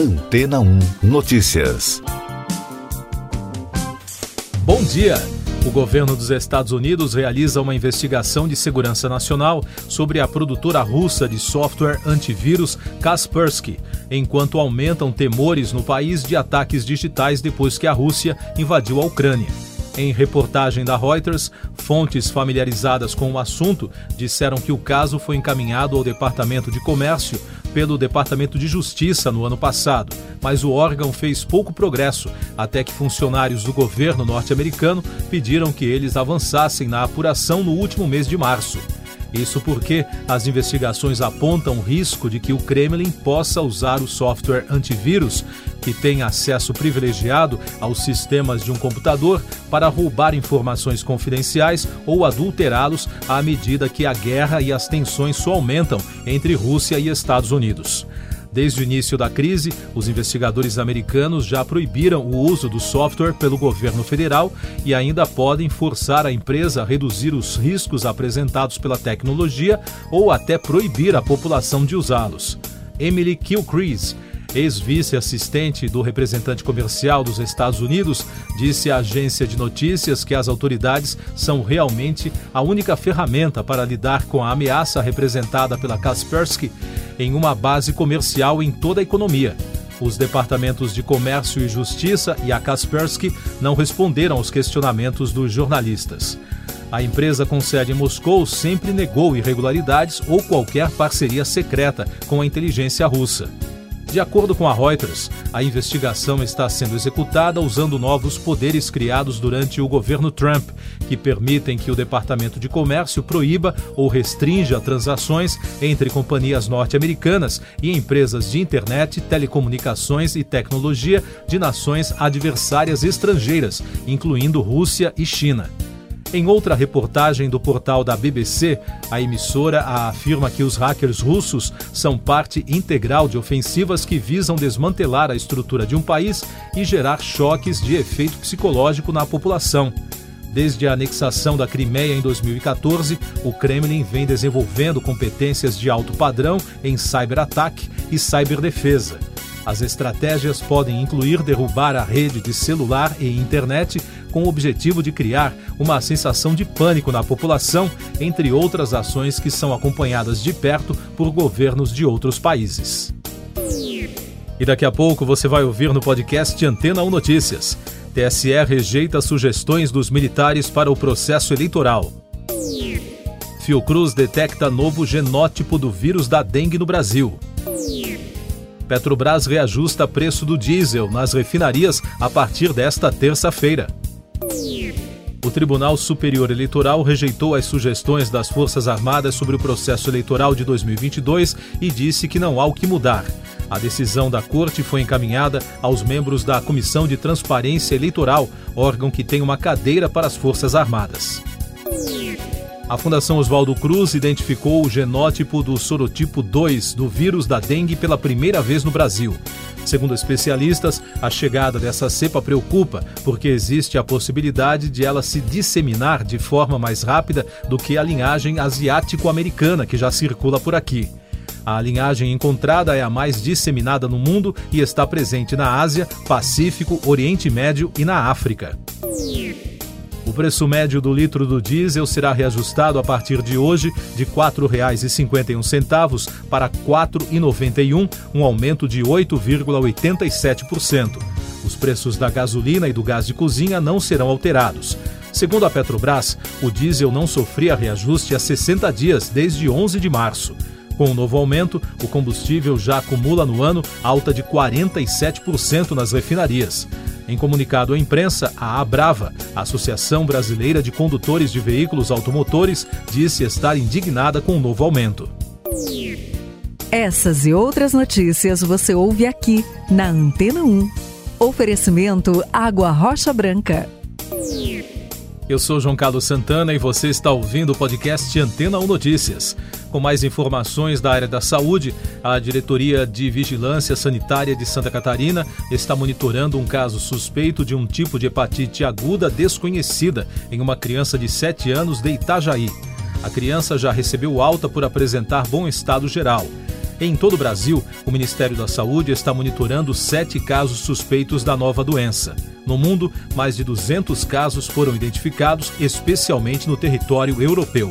Antena 1 Notícias. Bom dia! O governo dos Estados Unidos realiza uma investigação de segurança nacional sobre a produtora russa de software antivírus Kaspersky, enquanto aumentam temores no país de ataques digitais depois que a Rússia invadiu a Ucrânia. Em reportagem da Reuters, fontes familiarizadas com o assunto disseram que o caso foi encaminhado ao Departamento de Comércio pelo Departamento de Justiça no ano passado, mas o órgão fez pouco progresso até que funcionários do governo norte-americano pediram que eles avançassem na apuração no último mês de março. Isso porque as investigações apontam o risco de que o Kremlin possa usar o software antivírus, que tem acesso privilegiado aos sistemas de um computador, para roubar informações confidenciais ou adulterá-los à medida que a guerra e as tensões só aumentam entre Rússia e Estados Unidos. Desde o início da crise, os investigadores americanos já proibiram o uso do software pelo governo federal e ainda podem forçar a empresa a reduzir os riscos apresentados pela tecnologia ou até proibir a população de usá-los. Emily Kilcrease, ex-vice-assistente do representante comercial dos Estados Unidos, disse à agência de notícias que as autoridades são realmente a única ferramenta para lidar com a ameaça representada pela Kaspersky em uma base comercial em toda a economia. Os departamentos de Comércio e Justiça e a Kaspersky não responderam aos questionamentos dos jornalistas. A empresa com sede em Moscou sempre negou irregularidades ou qualquer parceria secreta com a inteligência russa. De acordo com a Reuters, a investigação está sendo executada usando novos poderes criados durante o governo Trump, que permitem que o Departamento de Comércio proíba ou restrinja transações entre companhias norte-americanas e empresas de internet, telecomunicações e tecnologia de nações adversárias estrangeiras, incluindo Rússia e China. Em outra reportagem do portal da BBC, a emissora afirma que os hackers russos são parte integral de ofensivas que visam desmantelar a estrutura de um país e gerar choques de efeito psicológico na população. Desde a anexação da Crimeia em 2014, o Kremlin vem desenvolvendo competências de alto padrão em cyberataque e cyberdefesa. As estratégias podem incluir derrubar a rede de celular e internet com o objetivo de criar uma sensação de pânico na população, entre outras ações que são acompanhadas de perto por governos de outros países. E daqui a pouco você vai ouvir no podcast Antena 1 Notícias. TSE rejeita sugestões dos militares para o processo eleitoral. Fiocruz detecta novo genótipo do vírus da dengue no Brasil. Petrobras reajusta preço do diesel nas refinarias a partir desta terça-feira. O Tribunal Superior Eleitoral rejeitou as sugestões das Forças Armadas sobre o processo eleitoral de 2022 e disse que não há o que mudar. A decisão da Corte foi encaminhada aos membros da Comissão de Transparência Eleitoral, órgão que tem uma cadeira para as Forças Armadas. A Fundação Oswaldo Cruz identificou o genótipo do sorotipo 2 do vírus da dengue pela primeira vez no Brasil. Segundo especialistas, a chegada dessa cepa preocupa, porque existe a possibilidade de ela se disseminar de forma mais rápida do que a linhagem asiático-americana que já circula por aqui. A linhagem encontrada é a mais disseminada no mundo e está presente na Ásia, Pacífico, Oriente Médio e na África. Preço médio do litro do diesel será reajustado a partir de hoje de R$ 4,51 para R$ 4,91, um aumento de 8,87%. Os preços da gasolina e do gás de cozinha não serão alterados. Segundo a Petrobras, o diesel não sofria reajuste há 60 dias, desde 11 de março. Com o novo aumento, o combustível já acumula no ano alta de 47% nas refinarias. Em comunicado à imprensa, a Abrava, Associação Brasileira de Condutores de Veículos Automotores, disse estar indignada com o novo aumento. Essas e outras notícias você ouve aqui na Antena 1. Oferecimento Água Rocha Branca. Eu sou João Carlos Santana e você está ouvindo o podcast Antena 1 Notícias. Com mais informações da área da saúde, a Diretoria de Vigilância Sanitária de Santa Catarina está monitorando um caso suspeito de um tipo de hepatite aguda desconhecida em uma criança de 7 anos de Itajaí. A criança já recebeu alta por apresentar bom estado geral. Em todo o Brasil, o Ministério da Saúde está monitorando sete casos suspeitos da nova doença. No mundo, mais de 200 casos foram identificados, especialmente no território europeu.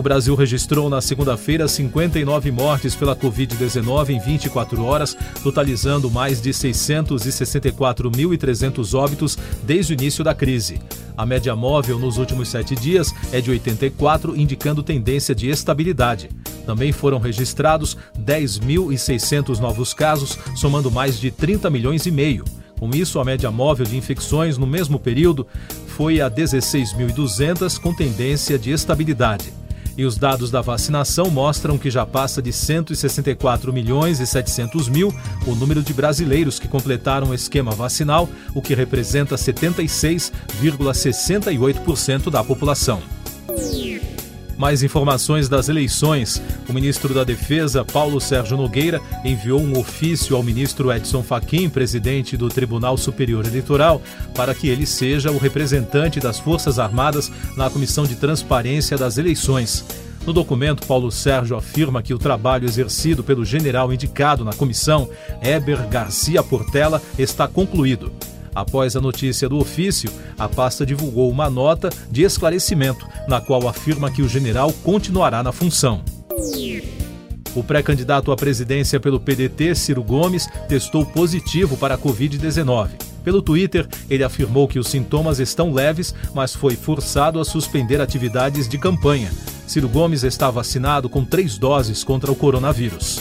O Brasil registrou na segunda-feira 59 mortes pela Covid-19 em 24 horas, totalizando mais de 664.300 óbitos desde o início da crise. A média móvel nos últimos sete dias é de 84, indicando tendência de estabilidade. Também foram registrados 10.600 novos casos, somando mais de 30 milhões e meio. Com isso, a média móvel de infecções no mesmo período foi a 16.200, com tendência de estabilidade. E os dados da vacinação mostram que já passa de 164 milhões e 700 mil o número de brasileiros que completaram o esquema vacinal, o que representa 76,68% da população. Mais informações das eleições. O ministro da Defesa, Paulo Sérgio Nogueira, enviou um ofício ao ministro Edson Fachin, presidente do Tribunal Superior Eleitoral, para que ele seja o representante das Forças Armadas na Comissão de Transparência das Eleições. No documento, Paulo Sérgio afirma que o trabalho exercido pelo general indicado na comissão, Eber Garcia Portela, está concluído. Após a notícia do ofício, a pasta divulgou uma nota de esclarecimento, na qual afirma que o general continuará na função. O pré-candidato à presidência pelo PDT, Ciro Gomes, testou positivo para a Covid-19. Pelo Twitter, ele afirmou que os sintomas estão leves, mas foi forçado a suspender atividades de campanha. Ciro Gomes está vacinado com três doses contra o coronavírus.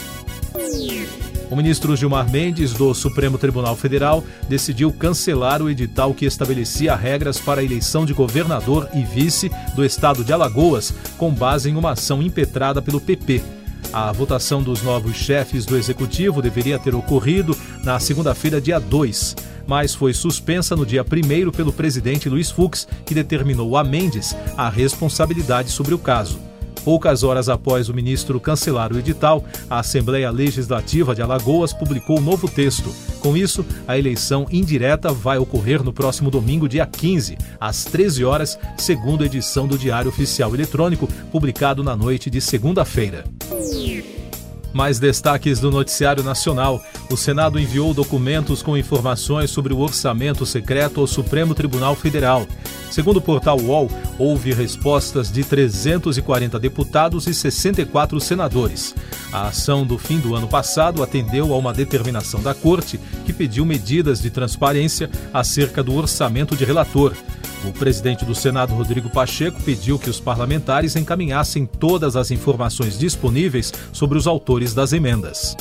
O ministro Gilmar Mendes, do Supremo Tribunal Federal, decidiu cancelar o edital que estabelecia regras para a eleição de governador e vice do estado de Alagoas, com base em uma ação impetrada pelo PP. A votação dos novos chefes do executivo deveria ter ocorrido na segunda-feira, dia 2, mas foi suspensa no dia 1 pelo presidente Luiz Fux, que determinou a Mendes a responsabilidade sobre o caso. Poucas horas após o ministro cancelar o edital, a Assembleia Legislativa de Alagoas publicou um novo texto. Com isso, a eleição indireta vai ocorrer no próximo domingo, dia 15, às 13 horas, segundo a edição do Diário Oficial Eletrônico, publicado na noite de segunda-feira. Mais destaques do Noticiário Nacional. O Senado enviou documentos com informações sobre o orçamento secreto ao Supremo Tribunal Federal. Segundo o portal UOL, houve respostas de 340 deputados e 64 senadores. A ação do fim do ano passado atendeu a uma determinação da Corte que pediu medidas de transparência acerca do orçamento de relator. O presidente do Senado, Rodrigo Pacheco, pediu que os parlamentares encaminhassem todas as informações disponíveis sobre os autores das emendas.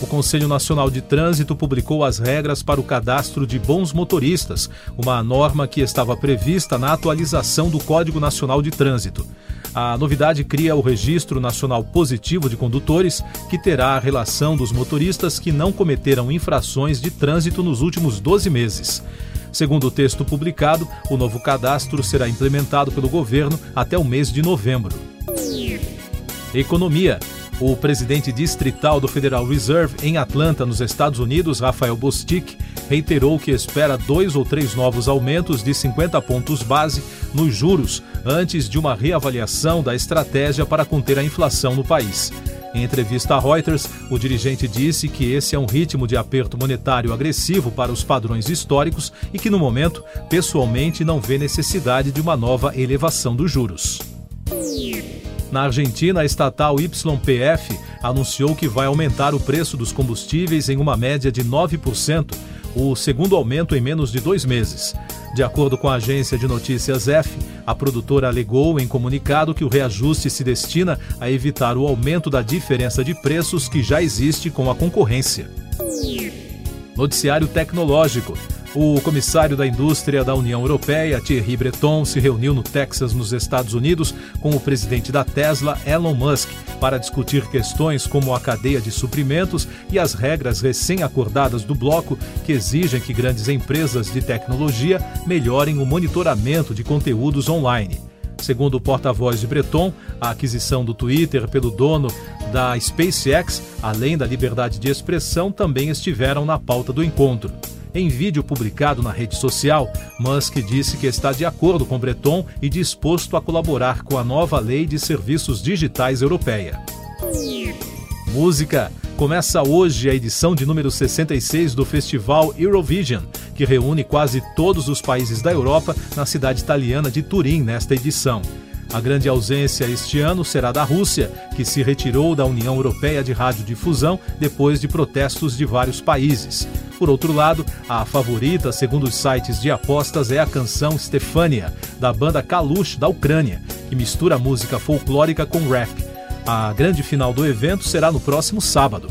O Conselho Nacional de Trânsito publicou as regras para o cadastro de bons motoristas, uma norma que estava prevista na atualização do Código Nacional de Trânsito. A novidade cria o Registro Nacional Positivo de Condutores, que terá a relação dos motoristas que não cometeram infrações de trânsito nos últimos 12 meses. Segundo o texto publicado, o novo cadastro será implementado pelo governo até o mês de novembro. Economia. O presidente distrital do Federal Reserve em Atlanta, nos Estados Unidos, Rafael Bostic, reiterou que espera dois ou três novos aumentos de 50 pontos base nos juros antes de uma reavaliação da estratégia para conter a inflação no país. Em entrevista à Reuters, o dirigente disse que esse é um ritmo de aperto monetário agressivo para os padrões históricos e que, no momento, pessoalmente não vê necessidade de uma nova elevação dos juros. Na Argentina, a estatal YPF anunciou que vai aumentar o preço dos combustíveis em uma média de 9%, o segundo aumento em menos de dois meses. De acordo com a agência de notícias F, a produtora alegou em comunicado que o reajuste se destina a evitar o aumento da diferença de preços que já existe com a concorrência. Noticiário Tecnológico. O comissário da indústria da União Europeia, Thierry Breton, se reuniu no Texas, nos Estados Unidos, com o presidente da Tesla, Elon Musk, para discutir questões como a cadeia de suprimentos e as regras recém-acordadas do bloco que exigem que grandes empresas de tecnologia melhorem o monitoramento de conteúdos online. Segundo o porta-voz de Breton, a aquisição do Twitter pelo dono da SpaceX, além da liberdade de expressão, também estiveram na pauta do encontro. Em vídeo publicado na rede social, Musk disse que está de acordo com Breton e disposto a colaborar com a nova lei de serviços digitais europeia. música. Começa hoje a edição de número 66 do Festival Eurovision, que reúne quase todos os países da Europa na cidade italiana de Turim nesta edição. A grande ausência este ano será da Rússia, que se retirou da União Europeia de Radiodifusão depois de protestos de vários países. Por outro lado, a favorita, segundo os sites de apostas, é a canção Stefania, da banda Kalush, da Ucrânia, que mistura música folclórica com rap. A grande final do evento será no próximo sábado.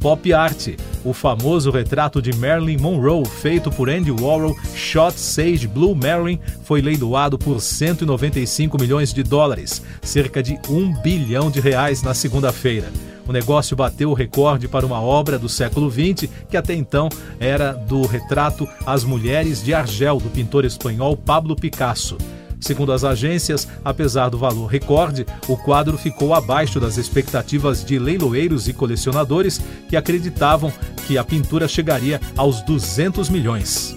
Pop Art, o famoso retrato de Marilyn Monroe, feito por Andy Warhol, Shot Sage Blue Marilyn, foi leiloado por 195 milhões de dólares, cerca de um bilhão de reais na segunda-feira. O negócio bateu o recorde para uma obra do século XX, que até então era do retrato As Mulheres de Argel, do pintor espanhol Pablo Picasso. Segundo as agências, apesar do valor recorde, o quadro ficou abaixo das expectativas de leiloeiros e colecionadores que acreditavam que a pintura chegaria aos 200 milhões.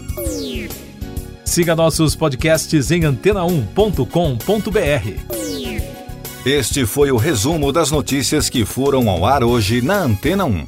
Siga nossos podcasts em antena1.com.br. Este foi o resumo das notícias que foram ao ar hoje na Antena 1.